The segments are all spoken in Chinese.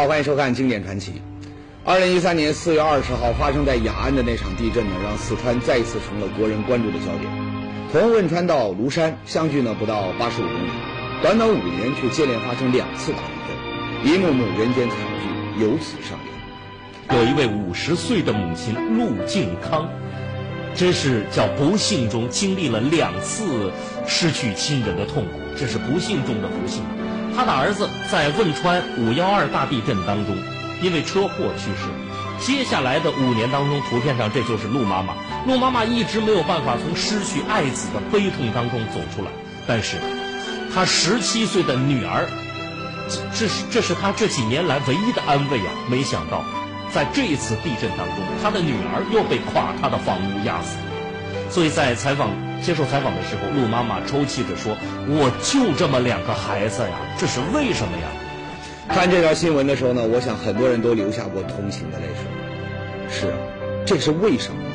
好，欢迎收看《经典传奇》。二零一三年四月二十号发生在雅安的那场地震呢，让四川再一次成了国人关注的焦点。从汶川到庐山，相距呢不到八十五公里，短短五年却接连发生两次大地震，一幕幕人间惨剧由此上演。有一位五十岁的母亲陆静康，真是叫不幸中经历了两次失去亲人的痛苦，这是不幸中的不幸。他的儿子在汶川五幺二大地震当中，因为车祸去世。接下来的五年当中，图片上这就是陆妈妈。陆妈妈一直没有办法从失去爱子的悲痛当中走出来。但是，她十七岁的女儿，这是这是她这几年来唯一的安慰啊！没想到，在这一次地震当中，她的女儿又被垮塌的房屋压死。所以在采访接受采访的时候，陆妈妈抽泣着说：“我就这么两个孩子呀，这是为什么呀？”看这条新闻的时候呢，我想很多人都流下过同情的泪水。是啊，这是为什么呢？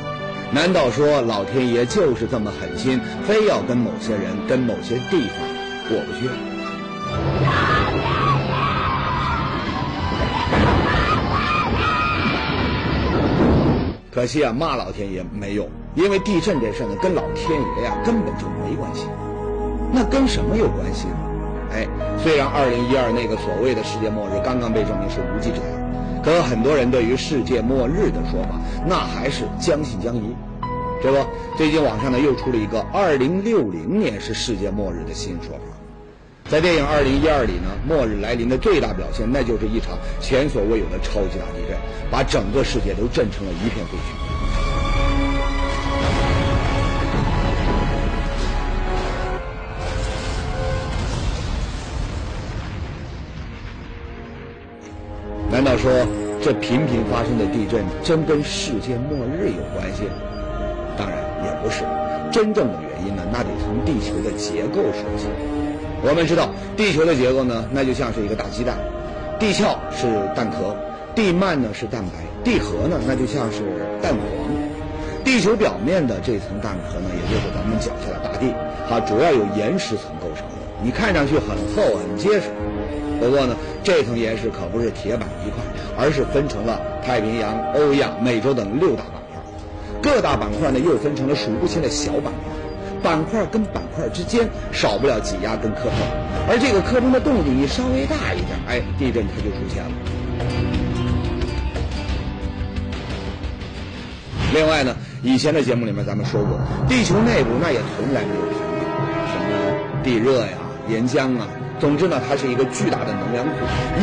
难道说老天爷就是这么狠心，非要跟某些人、跟某些地方过不去？可惜啊，骂老天爷没用，因为地震这事呢，跟老天爷呀根本就没关系。那跟什么有关系呢？哎，虽然二零一二那个所谓的世界末日刚刚被证明是无稽之谈，可很多人对于世界末日的说法，那还是将信将疑。这不，最近网上呢又出了一个二零六零年是世界末日的新说法。在电影《二零一二》里呢，末日来临的最大表现，那就是一场前所未有的超级大地震，把整个世界都震成了一片废墟。难道说这频频发生的地震真跟世界末日有关系？当然也不是，真正的原因呢，那得从地球的结构说起。我们知道，地球的结构呢，那就像是一个大鸡蛋，地壳是蛋壳，地幔呢是蛋白，地核呢那就像是蛋黄。地球表面的这层蛋壳呢，也就是咱们脚下的大地，它主要由岩石层构成的，你看上去很厚很结实。不过呢，这层岩石可不是铁板一块，而是分成了太平洋、欧亚、美洲等六大板块，各大板块呢又分成了数不清的小板块。板块跟板块之间少不了挤压跟磕碰，而这个磕碰的动静一稍微大一点，哎，地震它就出现了。另外呢，以前的节目里面咱们说过，地球内部那也从来没有平静，什么地热呀、岩浆啊，总之呢，它是一个巨大的能量库。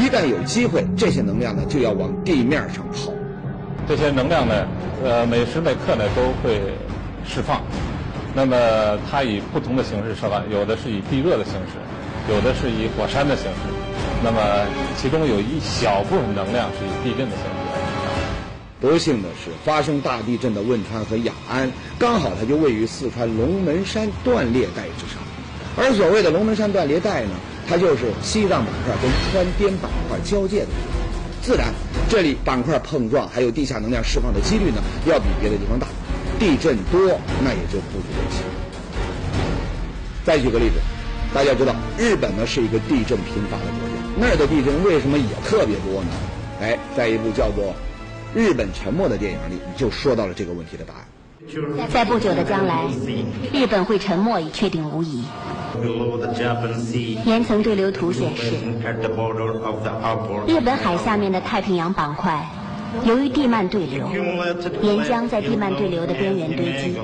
一旦有机会，这些能量呢就要往地面上跑。这些能量呢，呃，每时每刻呢都会释放。那么它以不同的形式释放，有的是以地热的形式，有的是以火山的形式。那么其中有一小部分能量是以地震的形式。不幸的是，发生大地震的汶川和雅安，刚好它就位于四川龙门山断裂带之上。而所谓的龙门山断裂带呢，它就是西藏板块跟川滇板块交界的地方。自然，这里板块碰撞还有地下能量释放的几率呢，要比别的地方大。地震多，那也就不足为奇。再举个例子，大家知道日本呢是一个地震频发的国家，那儿的地震为什么也特别多呢？哎，在一部叫做《日本沉没》的电影里就说到了这个问题的答案。在不久的将来，日本会沉没已确定无疑。岩层对流图显示，日本海下面的太平洋板块。由于地幔对流，岩浆在地幔对流的边缘堆积，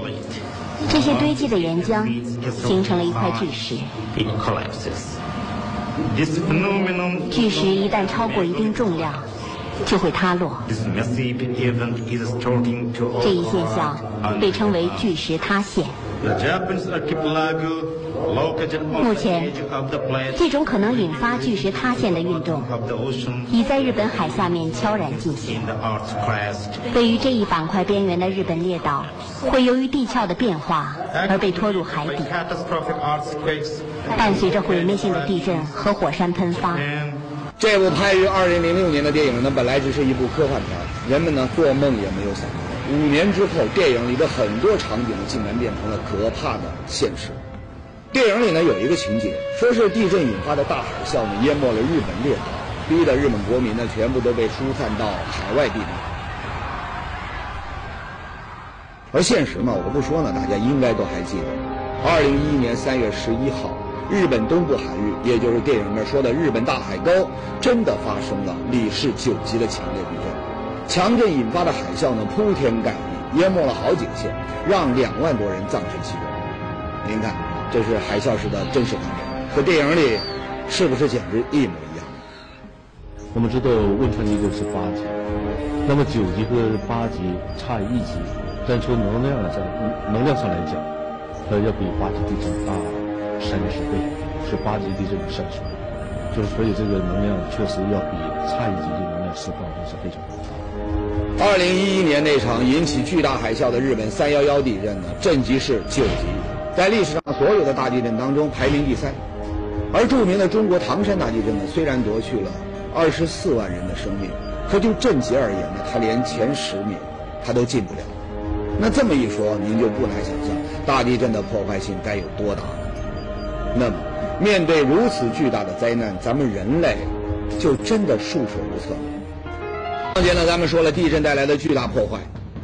这些堆积的岩浆形成了一块巨石。巨石一旦超过一定重量，就会塌落。这一现象被称为巨石塌陷。目前，这种可能引发巨石塌陷的运动，已在日本海下面悄然进行。位于这一板块边缘的日本列岛，会由于地壳的变化而被拖入海底，伴随着毁灭性的地震和火山喷发。这部拍于2006年的电影呢，本来只是一部科幻片，人们呢做梦也没有想到，五年之后，电影里的很多场景竟然变成了可怕的现实。电影里呢有一个情节，说是地震引发的大海啸呢淹没了日本列岛，逼得日本国民呢全部都被疏散到海外避难。而现实嘛，我不说呢，大家应该都还记得，二零一一年三月十一号，日本东部海域，也就是电影里面说的日本大海沟，真的发生了里氏九级的强烈地，强震引发的海啸呢铺天盖地，淹没了好几个县，让两万多人葬身其中。您看，这是海啸时的真实画面，和电影里是不是简直一模一样？我们知道汶川地震是八级，那么九级和八级差一级。但从能量上，能量上来讲，它要比八级地震大三十倍，是八级地震的三十倍。就是所以这个能量确实要比差一级的能量释放的是非常大。二零一一年那场引起巨大海啸的日本三幺幺地震呢，震级是九级，在历史上所有的大地震当中排名第三。而著名的中国唐山大地震呢，虽然夺去了二十四万人的生命，可就震级而言呢，它连前十名它都进不了。那这么一说，您就不难想象大地震的破坏性该有多大了。那么，面对如此巨大的灾难，咱们人类就真的束手无策吗？上节呢，咱们说了地震带来的巨大破坏，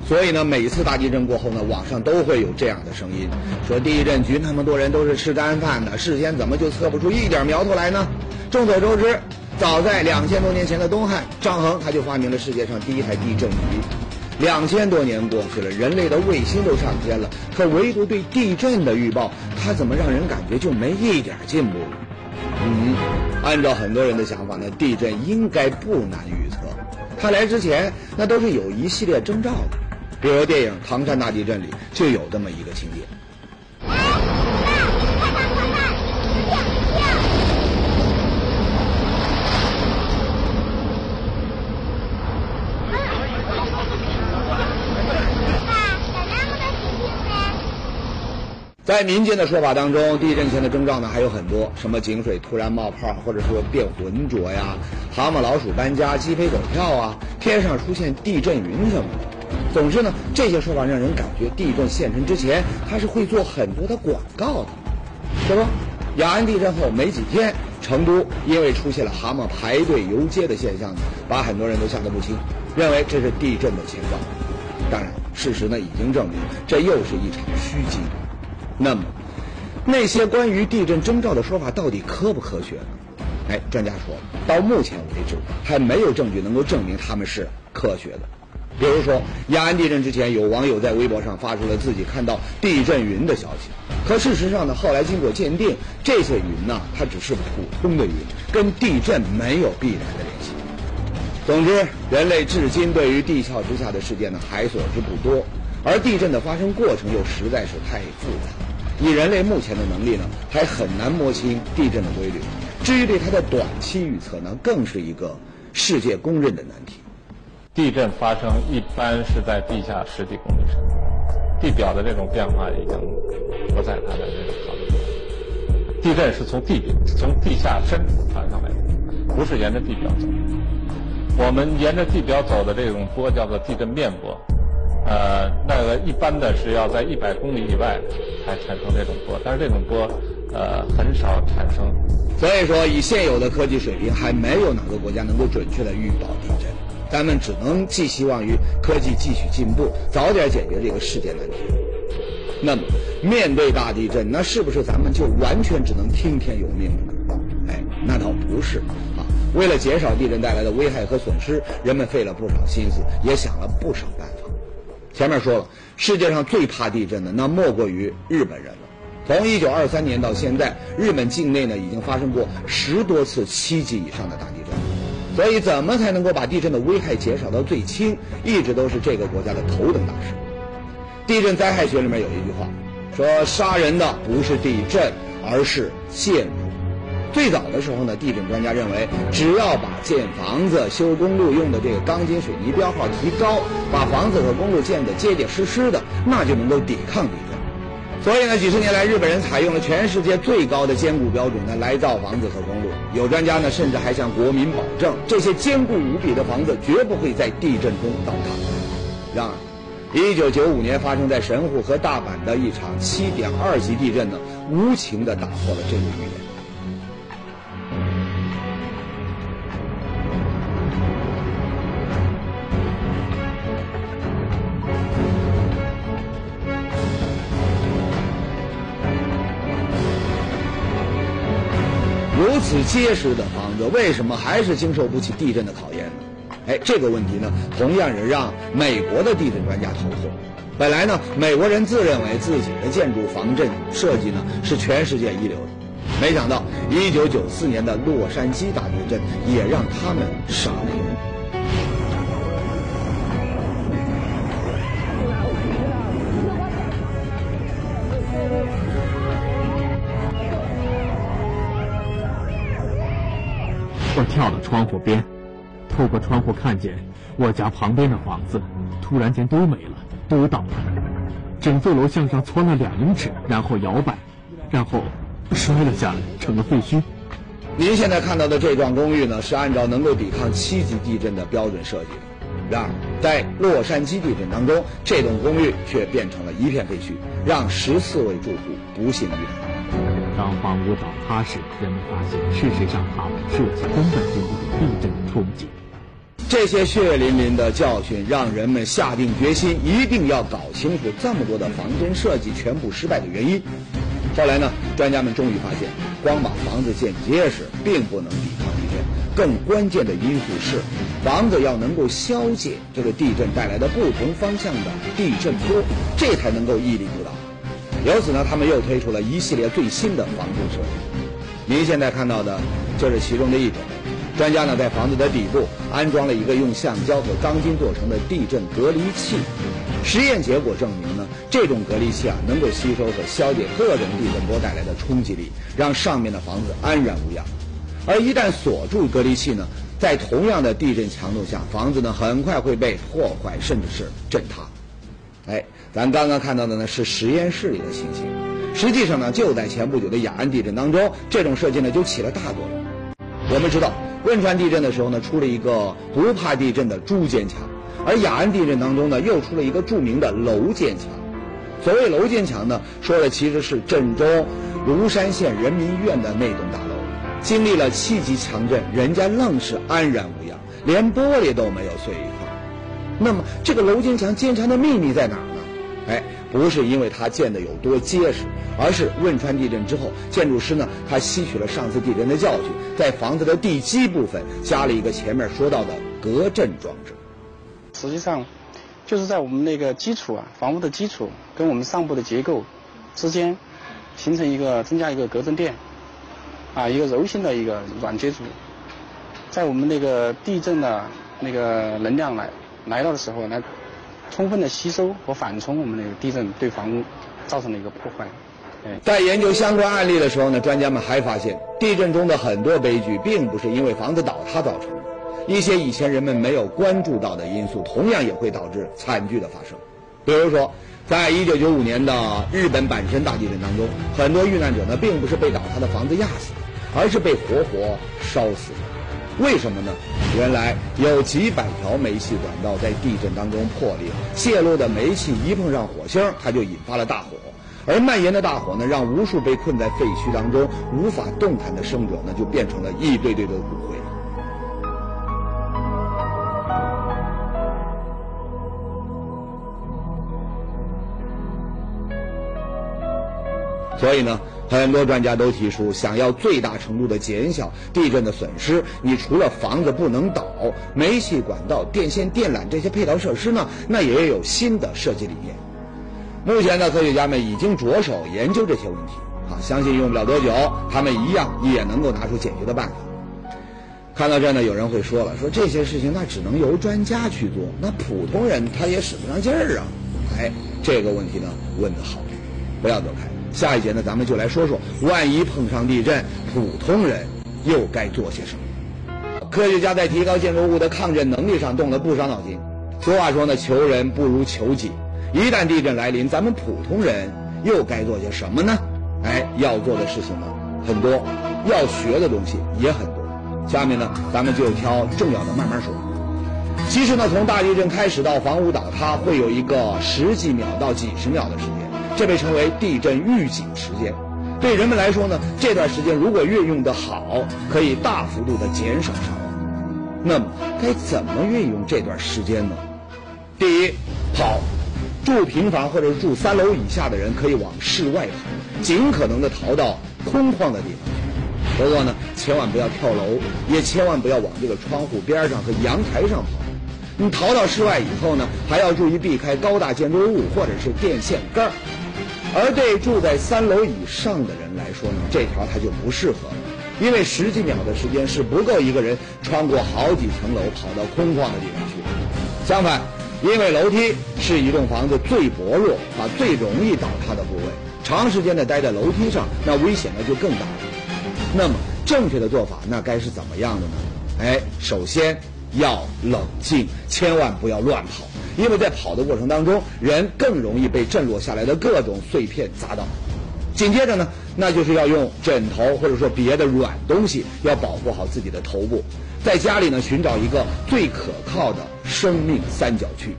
所以呢，每次大地震过后呢，网上都会有这样的声音，说地震局那么多人都是吃干饭的，事先怎么就测不出一点苗头来呢？众所周知，早在两千多年前的东汉，张衡他就发明了世界上第一台地震仪。两千多年过去了，人类的卫星都上天了，可唯独对地震的预报，它怎么让人感觉就没一点进步？嗯，按照很多人的想法呢，地震应该不难预测。他来之前，那都是有一系列征兆的，比如电影《唐山大地震》里就有这么一个情节。在民间的说法当中，地震前的征兆呢还有很多，什么井水突然冒泡，或者说变浑浊呀，蛤蟆老鼠搬家，鸡飞狗跳啊，天上出现地震云什么的。总之呢，这些说法让人感觉地震现身之前，它是会做很多的广告的。就说雅安地震后没几天，成都因为出现了蛤蟆排队游街的现象呢，把很多人都吓得不轻，认为这是地震的前兆。当然，事实呢已经证明，这又是一场虚惊。那么，那些关于地震征兆的说法到底科不科学呢？哎，专家说到目前为止还没有证据能够证明他们是科学的。比如说，雅安地震之前，有网友在微博上发出了自己看到地震云的消息，可事实上呢，后来经过鉴定，这些云呢，它只是普通的云，跟地震没有必然的联系。总之，人类至今对于地壳之下的世界呢，还所知不多，而地震的发生过程又实在是太复杂。以人类目前的能力呢，还很难摸清地震的规律。至于对它的短期预测呢，更是一个世界公认的难题。地震发生一般是在地下十几公里深，地表的这种变化已经不在它的这个考虑。地震是从地表、从地下深处传上来的，不是沿着地表走。我们沿着地表走的这种波叫做地震面波。呃，那个一般的是要在一百公里以外才产生这种波，但是这种波呃很少产生。所以说，以现有的科技水平，还没有哪个国家能够准确的预报地震。咱们只能寄希望于科技继续进步，早点解决这个世界难题。那么，面对大地震，那是不是咱们就完全只能听天由命了呢？哎，那倒不是啊。为了减少地震带来的危害和损失，人们费了不少心思，也想了不少办法。前面说了，世界上最怕地震的那莫过于日本人了。从一九二三年到现在，日本境内呢已经发生过十多次七级以上的大地震。所以，怎么才能够把地震的危害减少到最轻，一直都是这个国家的头等大事。地震灾害学里面有一句话，说杀人的不是地震，而是建筑。最早的时候呢，地震专家认为，只要把建房子、修公路用的这个钢筋水泥标号提高，把房子和公路建得结结实实的，那就能够抵抗地震。所以呢，几十年来，日本人采用了全世界最高的坚固标准呢来造房子和公路。有专家呢，甚至还向国民保证，这些坚固无比的房子绝不会在地震中倒塌。然而，一九九五年发生在神户和大阪的一场七点二级地震呢，无情地打破了这个预言。如此结实的房子，为什么还是经受不起地震的考验呢？哎，这个问题呢，同样也让美国的地震专家头痛。本来呢，美国人自认为自己的建筑防震设计呢是全世界一流的，没想到1994年的洛杉矶大地震也让他们傻了眼。我跳到窗户边，透过窗户看见我家旁边的房子突然间都没了，都倒了，整座楼向上窜了两英尺，然后摇摆，然后摔了下来，成了废墟。您现在看到的这幢公寓呢，是按照能够抵抗七级地震的标准设计的。然而，在洛杉矶地震当中，这栋公寓却变成了一片废墟，让十四位住户不幸遇难。当房屋倒塌时，人们发现，事实上他们设计根本就没有地震的冲击。这些血淋淋的教训，让人们下定决心，一定要搞清楚这么多的防震设计全部失败的原因。后来呢，专家们终于发现，光把房子建结实，并不能抵抗地震。更关键的因素是，房子要能够消解这个地震带来的不同方向的地震波，这才能够屹立不倒。由此呢，他们又推出了一系列最新的防震设计。您现在看到的就是其中的一种。专家呢，在房子的底部安装了一个用橡胶和钢筋做成的地震隔离器。实验结果证明呢，这种隔离器啊，能够吸收和消解各种地震波带来的冲击力，让上面的房子安然无恙。而一旦锁住隔离器呢，在同样的地震强度下，房子呢很快会被破坏，甚至是震塌。哎，咱刚刚看到的呢是实验室里的情形，实际上呢就在前不久的雅安地震当中，这种设计呢就起了大作用。我们知道汶川地震的时候呢出了一个不怕地震的猪坚强，而雅安地震当中呢又出了一个著名的楼坚强。所谓楼坚强呢，说的其实是震中庐山县人民医院的那栋大楼，经历了七级强震，人家愣是安然无恙，连玻璃都没有碎一块。那么这个楼坚强坚强的秘密在哪儿呢？哎，不是因为它建的有多结实，而是汶川地震之后，建筑师呢他吸取了上次地震的教训，在房子的地基部分加了一个前面说到的隔震装置。实际上，就是在我们那个基础啊，房屋的基础跟我们上部的结构之间形成一个增加一个隔震垫，啊，一个柔性的一个软接触，在我们那个地震的那个能量来。来到的时候，来充分的吸收和缓冲我们那个地震对房屋造成的一个破坏。在研究相关案例的时候呢，专家们还发现，地震中的很多悲剧并不是因为房子倒塌造成的，一些以前人们没有关注到的因素，同样也会导致惨剧的发生。比如说，在一九九五年的日本阪神大地震当中，很多遇难者呢，并不是被倒塌的房子压死，而是被活活烧死的。为什么呢？原来有几百条煤气管道在地震当中破裂，泄露的煤气一碰上火星，它就引发了大火。而蔓延的大火呢，让无数被困在废墟当中无法动弹的生者呢，就变成了一堆堆的骨灰。所以呢。很多专家都提出，想要最大程度的减小地震的损失，你除了房子不能倒，煤气管道、电线电缆这些配套设施呢，那也有新的设计理念。目前呢，科学家们已经着手研究这些问题，啊，相信用不了多久，他们一样也能够拿出解决的办法。看到这呢，有人会说了，说这些事情那只能由专家去做，那普通人他也使不上劲儿啊。哎，这个问题呢，问得好，不要走开。下一节呢，咱们就来说说，万一碰上地震，普通人又该做些什么？科学家在提高建筑物的抗震能力上动了不少脑筋。俗话说呢，求人不如求己。一旦地震来临，咱们普通人又该做些什么呢？哎，要做的事情呢很多，要学的东西也很多。下面呢，咱们就挑重要的慢慢说。其实呢，从大地震开始到房屋倒塌，会有一个十几秒到几十秒的时间。这被称为地震预警时间，对人们来说呢，这段时间如果运用的好，可以大幅度的减少伤亡。那么该怎么运用这段时间呢？第一，跑，住平房或者住三楼以下的人可以往室外跑，尽可能的逃到空旷的地方去。不过呢，千万不要跳楼，也千万不要往这个窗户边上和阳台上跑。你逃到室外以后呢，还要注意避开高大建筑物或者是电线杆儿。而对住在三楼以上的人来说呢，这条它就不适合了，因为十几秒的时间是不够一个人穿过好几层楼跑到空旷的地方去。相反，因为楼梯是一栋房子最薄弱啊、最容易倒塌的部位，长时间的待在楼梯上，那危险呢就更大了。那么正确的做法那该是怎么样的呢？哎，首先要冷静，千万不要乱跑。因为在跑的过程当中，人更容易被震落下来的各种碎片砸到。紧接着呢，那就是要用枕头或者说别的软东西，要保护好自己的头部。在家里呢，寻找一个最可靠的生命三角区。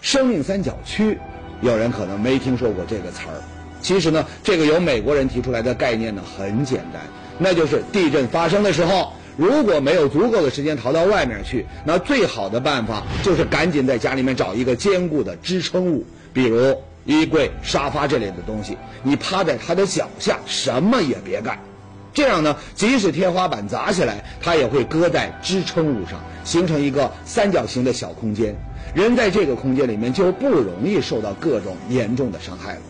生命三角区，有人可能没听说过这个词儿。其实呢，这个由美国人提出来的概念呢，很简单，那就是地震发生的时候。如果没有足够的时间逃到外面去，那最好的办法就是赶紧在家里面找一个坚固的支撑物，比如衣柜、沙发这类的东西。你趴在他的脚下，什么也别干。这样呢，即使天花板砸下来，它也会搁在支撑物上，形成一个三角形的小空间。人在这个空间里面就不容易受到各种严重的伤害了。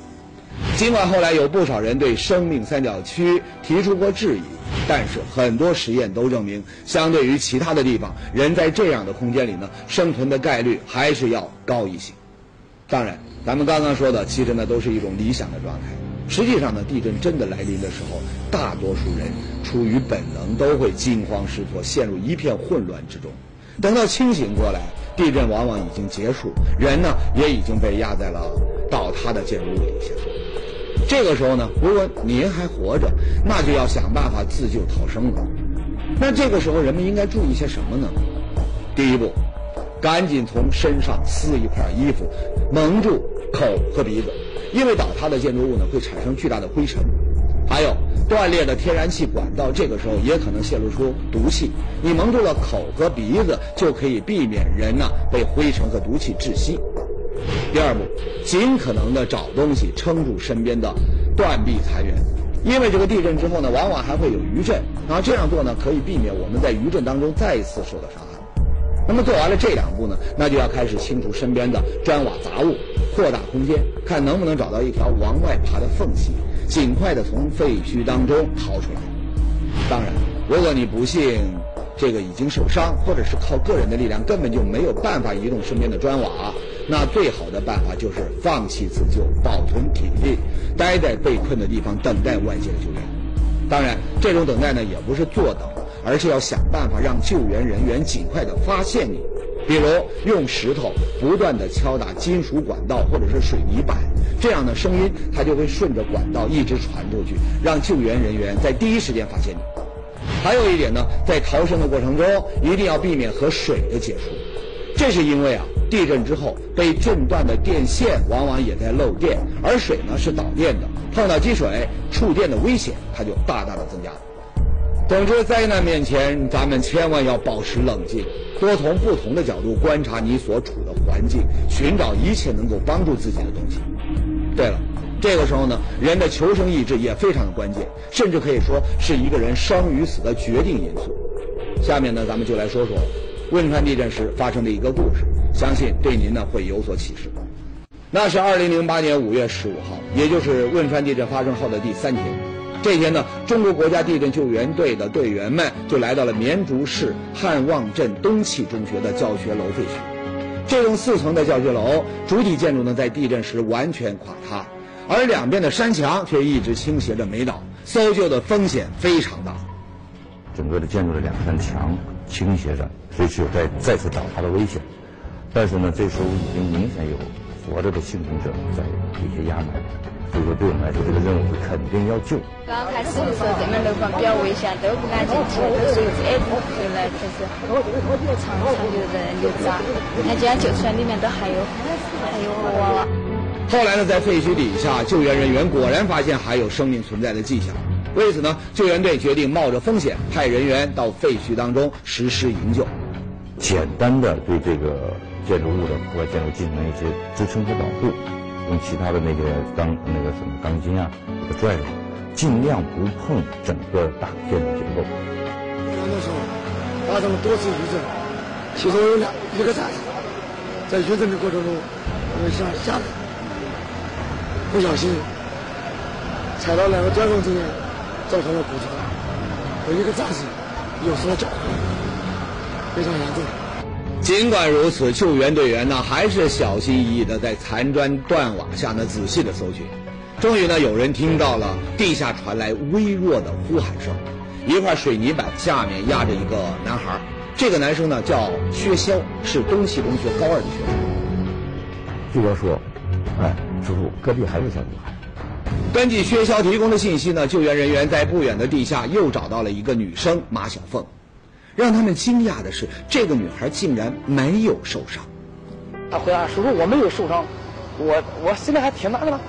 尽管后来有不少人对生命三角区提出过质疑。但是很多实验都证明，相对于其他的地方，人在这样的空间里呢，生存的概率还是要高一些。当然，咱们刚刚说的其实呢都是一种理想的状态。实际上呢，地震真的来临的时候，大多数人出于本能都会惊慌失措，陷入一片混乱之中。等到清醒过来，地震往往已经结束，人呢也已经被压在了倒塌的建筑物底下。这个时候呢，如果您还活着，那就要想办法自救逃生了。那这个时候人们应该注意些什么呢？第一步，赶紧从身上撕一块衣服，蒙住口和鼻子，因为倒塌的建筑物呢会产生巨大的灰尘。还有断裂的天然气管道，这个时候也可能泄露出毒气。你蒙住了口和鼻子，就可以避免人呢被灰尘和毒气窒息。第二步，尽可能的找东西撑住身边的断壁残垣，因为这个地震之后呢，往往还会有余震，然后这样做呢，可以避免我们在余震当中再一次受到伤害。那么做完了这两步呢，那就要开始清除身边的砖瓦杂物，扩大空间，看能不能找到一条往外爬的缝隙，尽快的从废墟当中逃出来。当然，如果你不幸这个已经受伤，或者是靠个人的力量根本就没有办法移动身边的砖瓦。那最好的办法就是放弃自救，保存体力，待在被困的地方等待外界的救援。当然，这种等待呢也不是坐等，而是要想办法让救援人员尽快的发现你。比如用石头不断的敲打金属管道或者是水泥板，这样的声音它就会顺着管道一直传出去，让救援人员在第一时间发现你。还有一点呢，在逃生的过程中一定要避免和水的接触，这是因为啊。地震之后被震断的电线往往也在漏电，而水呢是导电的，碰到积水触电的危险它就大大的增加了。总之，灾难面前，咱们千万要保持冷静，多从不同的角度观察你所处的环境，寻找一切能够帮助自己的东西。对了，这个时候呢，人的求生意志也非常的关键，甚至可以说是一个人生与死的决定因素。下面呢，咱们就来说说汶川地震时发生的一个故事。相信对您呢会有所启示。那是二零零八年五月十五号，也就是汶川地震发生后的第三天。这天呢，中国国家地震救援队的队员们就来到了绵竹市汉旺镇东气中学的教学楼废墟。这栋四层的教学楼主体建筑呢，在地震时完全垮塌，而两边的山墙却一直倾斜着没倒，搜救的风险非常大。整个的建筑的两扇墙倾斜着，随时有再再次倒塌的危险。但是呢，这时候已经明显有活着的幸存者在底下压埋，所以说对我们来说，这个任务是肯定要救。刚开始的时候，这面楼房比较危险，都不敢进去，都是挨着后来就是常常有人就砸。那今天救出来，里面都还有还有娃娃。后来呢，在废墟底下，救援人员果然发现还有生命存在的迹象。为此呢，救援队决定冒着风险，派人员到废墟当中实施营救，简单的对这个。建筑物的破坏建筑进行一些支撑和保护，用其他的那个钢那个什么钢筋啊，给它拽住，尽量不碰整个大建筑结构。那时候发生了多次余震，其中有两一个站在余震的过程中，我们下下来，不小心踩到两个砖缝之间，造成了骨折，有一个战士有失了脚非常严重。尽管如此，救援队员呢还是小心翼翼的在残砖断瓦下呢仔细的搜寻。终于呢，有人听到了地下传来微弱的呼喊声，一块水泥板下面压着一个男孩。这个男生呢叫薛潇，是东汽中学高二的学生。就要说，哎，叔叔，隔壁还有小女孩。根据薛潇提供的信息呢，救援人员在不远的地下又找到了一个女生马小凤。让他们惊讶的是，这个女孩竟然没有受伤。她回答：“叔叔，我没有受伤，我我心里还挺那个的。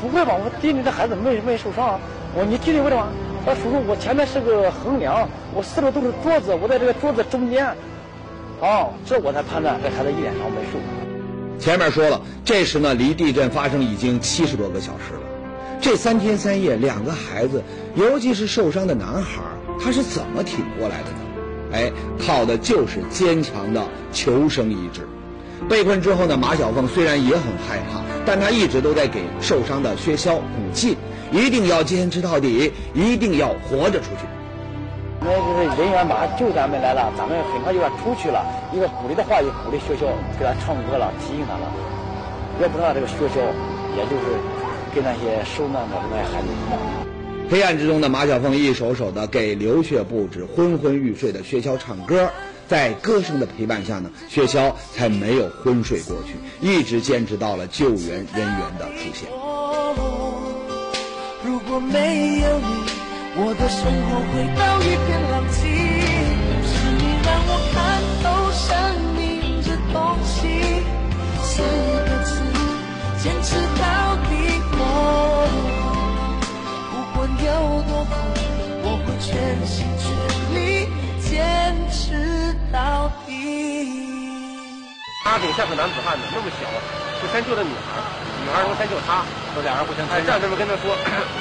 不会吧？我弟弟的孩子没没受伤啊。我你弟弟为什么？说叔叔，我前面是个横梁，我四周都是桌子，我在这个桌子中间。哦，这我才判断这孩子一点伤没受。前面说了，这时呢，离地震发生已经七十多个小时了。这三天三夜，两个孩子，尤其是受伤的男孩，他是怎么挺过来的呢？哎，靠的就是坚强的求生意志。被困之后呢，马小凤虽然也很害怕，但她一直都在给受伤的薛潇鼓劲，一定要坚持到底，一定要活着出去。那就是人员马上救咱们来了，咱们很快就要出去了。一个鼓励的话也鼓励薛潇，给他唱歌了，提醒他了。要不然这个薛潇，也就是跟那些受难的那些孩子一样。黑暗之中的马小凤一首首的给流血不止、昏昏欲睡的薛潇唱歌，在歌声的陪伴下呢，薛潇才没有昏睡过去，一直坚持到了救援人员的出现。如果没有你，我的生活回到一片狼藉。是你让我看透生命这东西，四个字，坚持他挺像个男子汉的，那么小，就先救的女孩，女孩说先救他，说俩人互相。哎，战士们跟他说，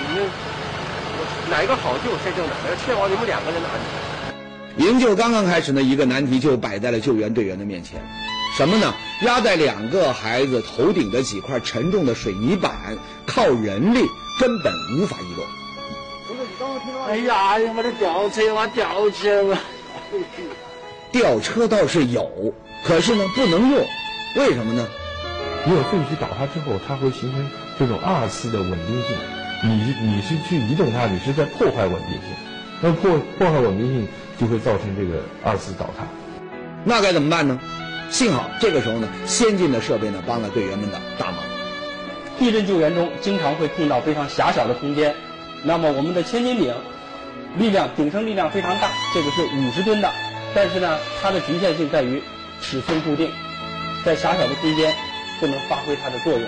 你们哪一个好救先救哪个，确保你们两个人的安全。营救刚刚开始呢，一个难题就摆在了救援队员的面前，什么呢？压在两个孩子头顶的几块沉重的水泥板，靠人力根本无法移动。哎呀，我的吊车我吊起来了。吊车倒是有，可是呢不能用，为什么呢？因为废墟倒塌之后，它会形成这种二次的稳定性。你你是去移动它，你是在破坏稳定性。那破破坏稳定性就会造成这个二次倒塌。那该怎么办呢？幸好这个时候呢，先进的设备呢帮了队员们的大忙。地震救援中经常会碰到非常狭小的空间。那么我们的千斤顶，力量顶升力量非常大，这个是五十吨的，但是呢，它的局限性在于尺寸固定，在狭小的空间不能发挥它的作用。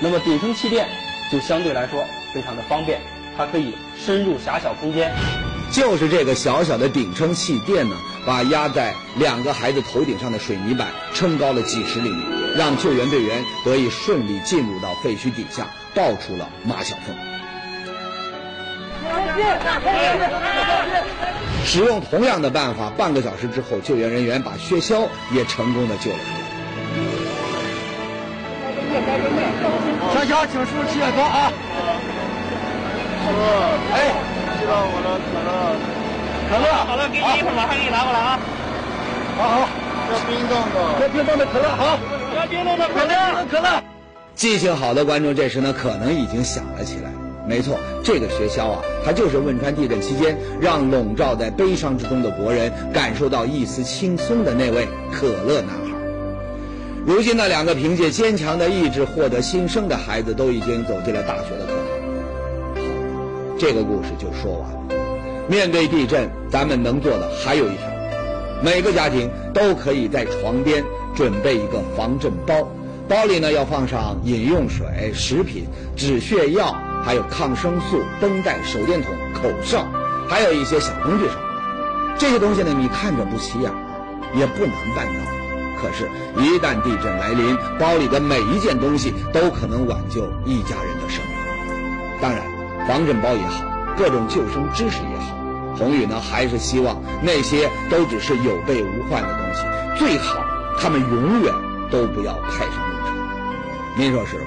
那么顶升气垫就相对来说非常的方便，它可以深入狭小空间。就是这个小小的顶撑气垫呢，把压在两个孩子头顶上的水泥板撑高了几十厘米，让救援队员得以顺利进入到废墟底下，抱出了马小凤。使用同样的办法，半个小时之后，救援人员把薛潇也成功的救了出来。小小，请叔起来坐啊！哎，知道我的，可乐，可乐，好了，给你一会儿马上给你拿过来啊。好好，要冰冻的，要冰冻的可乐，好，要冰冻的可乐，可乐。记性好的观众这时呢，可能已经想了起来。没错，这个学校啊，它就是汶川地震期间让笼罩在悲伤之中的国人感受到一丝轻松的那位可乐男孩。如今那，两个凭借坚强的意志获得新生的孩子都已经走进了大学的课堂。这个故事就说完了。面对地震，咱们能做的还有一条：每个家庭都可以在床边准备一个防震包，包里呢要放上饮用水、食品、止血药。还有抗生素、绷带、手电筒、口哨，还有一些小工具什么的。这些东西呢，你看着不起眼，也不难办到。可是，一旦地震来临，包里的每一件东西都可能挽救一家人的生命。当然，防震包也好，各种救生知识也好，宏宇呢还是希望那些都只是有备无患的东西，最好他们永远都不要派上。您说是